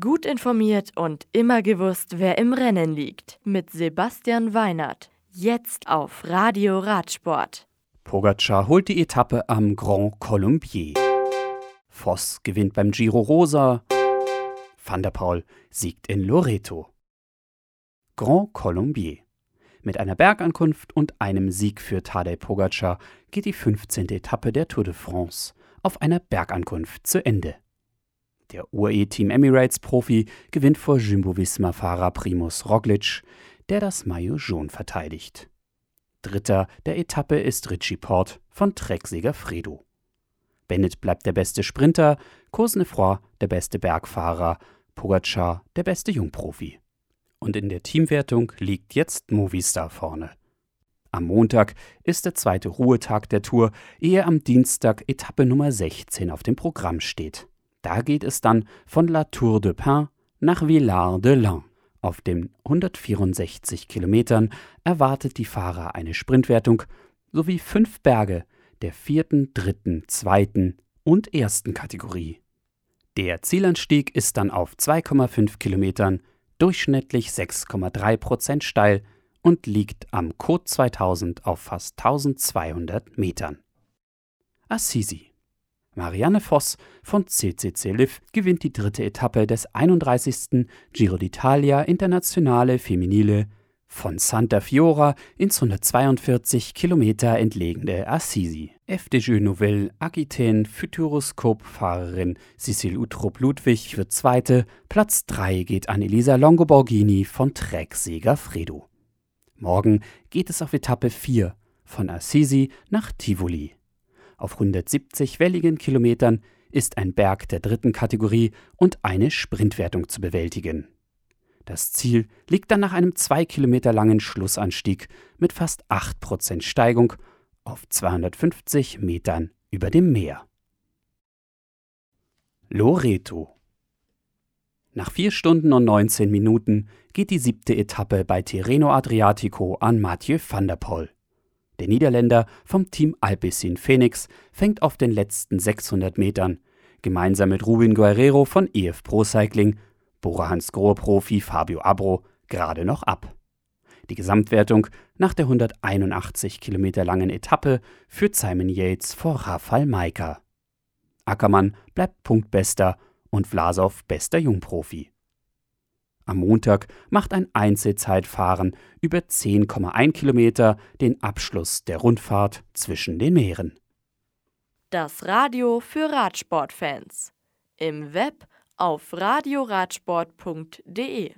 Gut informiert und immer gewusst, wer im Rennen liegt. Mit Sebastian Weinert. Jetzt auf Radio Radsport. Pogacar holt die Etappe am Grand Colombier. Voss gewinnt beim Giro Rosa. Van der Paul siegt in Loreto. Grand Colombier. Mit einer Bergankunft und einem Sieg für Tadej Pogacar geht die 15. Etappe der Tour de France auf einer Bergankunft zu Ende. Der UAE-Team Emirates-Profi gewinnt vor Jumbo-Visma-Fahrer Primus Roglic, der das Maillot jaune verteidigt. Dritter der Etappe ist Richie Port von Trecksieger Fredo. Bennett bleibt der beste Sprinter, Cosnefroy der beste Bergfahrer, Pogacar der beste Jungprofi. Und in der Teamwertung liegt jetzt Movistar vorne. Am Montag ist der zweite Ruhetag der Tour, ehe am Dienstag Etappe Nummer 16 auf dem Programm steht. Da geht es dann von La Tour de Pin nach Villard de Lans. Auf den 164 Kilometern erwartet die Fahrer eine Sprintwertung sowie fünf Berge der vierten, dritten, zweiten und ersten Kategorie. Der Zielanstieg ist dann auf 2,5 Kilometern durchschnittlich 6,3 Prozent steil und liegt am Code 2000 auf fast 1200 Metern. Assisi Marianne Voss von CCC Liv gewinnt die dritte Etappe des 31. Giro d'Italia Internationale Femminile von Santa Fiora ins 142 Kilometer entlegene Assisi. FDJ Nouvelle Aquitaine Futuroscope-Fahrerin Cecil Utrop Ludwig wird Zweite, Platz 3 geht an Elisa Longoborghini von Trek Fredo. Morgen geht es auf Etappe 4 von Assisi nach Tivoli. Auf 170 welligen Kilometern ist ein Berg der dritten Kategorie und eine Sprintwertung zu bewältigen. Das Ziel liegt dann nach einem zwei Kilometer langen Schlussanstieg mit fast 8% Steigung auf 250 Metern über dem Meer. Loreto Nach vier Stunden und 19 Minuten geht die siebte Etappe bei Tirreno Adriatico an Mathieu van der Poel. Der Niederländer vom Team Alpecin Phoenix fängt auf den letzten 600 Metern gemeinsam mit Rubin Guerrero von EF Pro Cycling, Bora Hansgrohe Profi Fabio Abro gerade noch ab. Die Gesamtwertung nach der 181 Kilometer langen Etappe führt Simon Yates vor Rafael Maika. Ackermann bleibt Punktbester und Vlasov bester Jungprofi. Am Montag macht ein Einzelzeitfahren über 10,1 Kilometer den Abschluss der Rundfahrt zwischen den Meeren. Das Radio für Radsportfans. Im Web auf radioradsport.de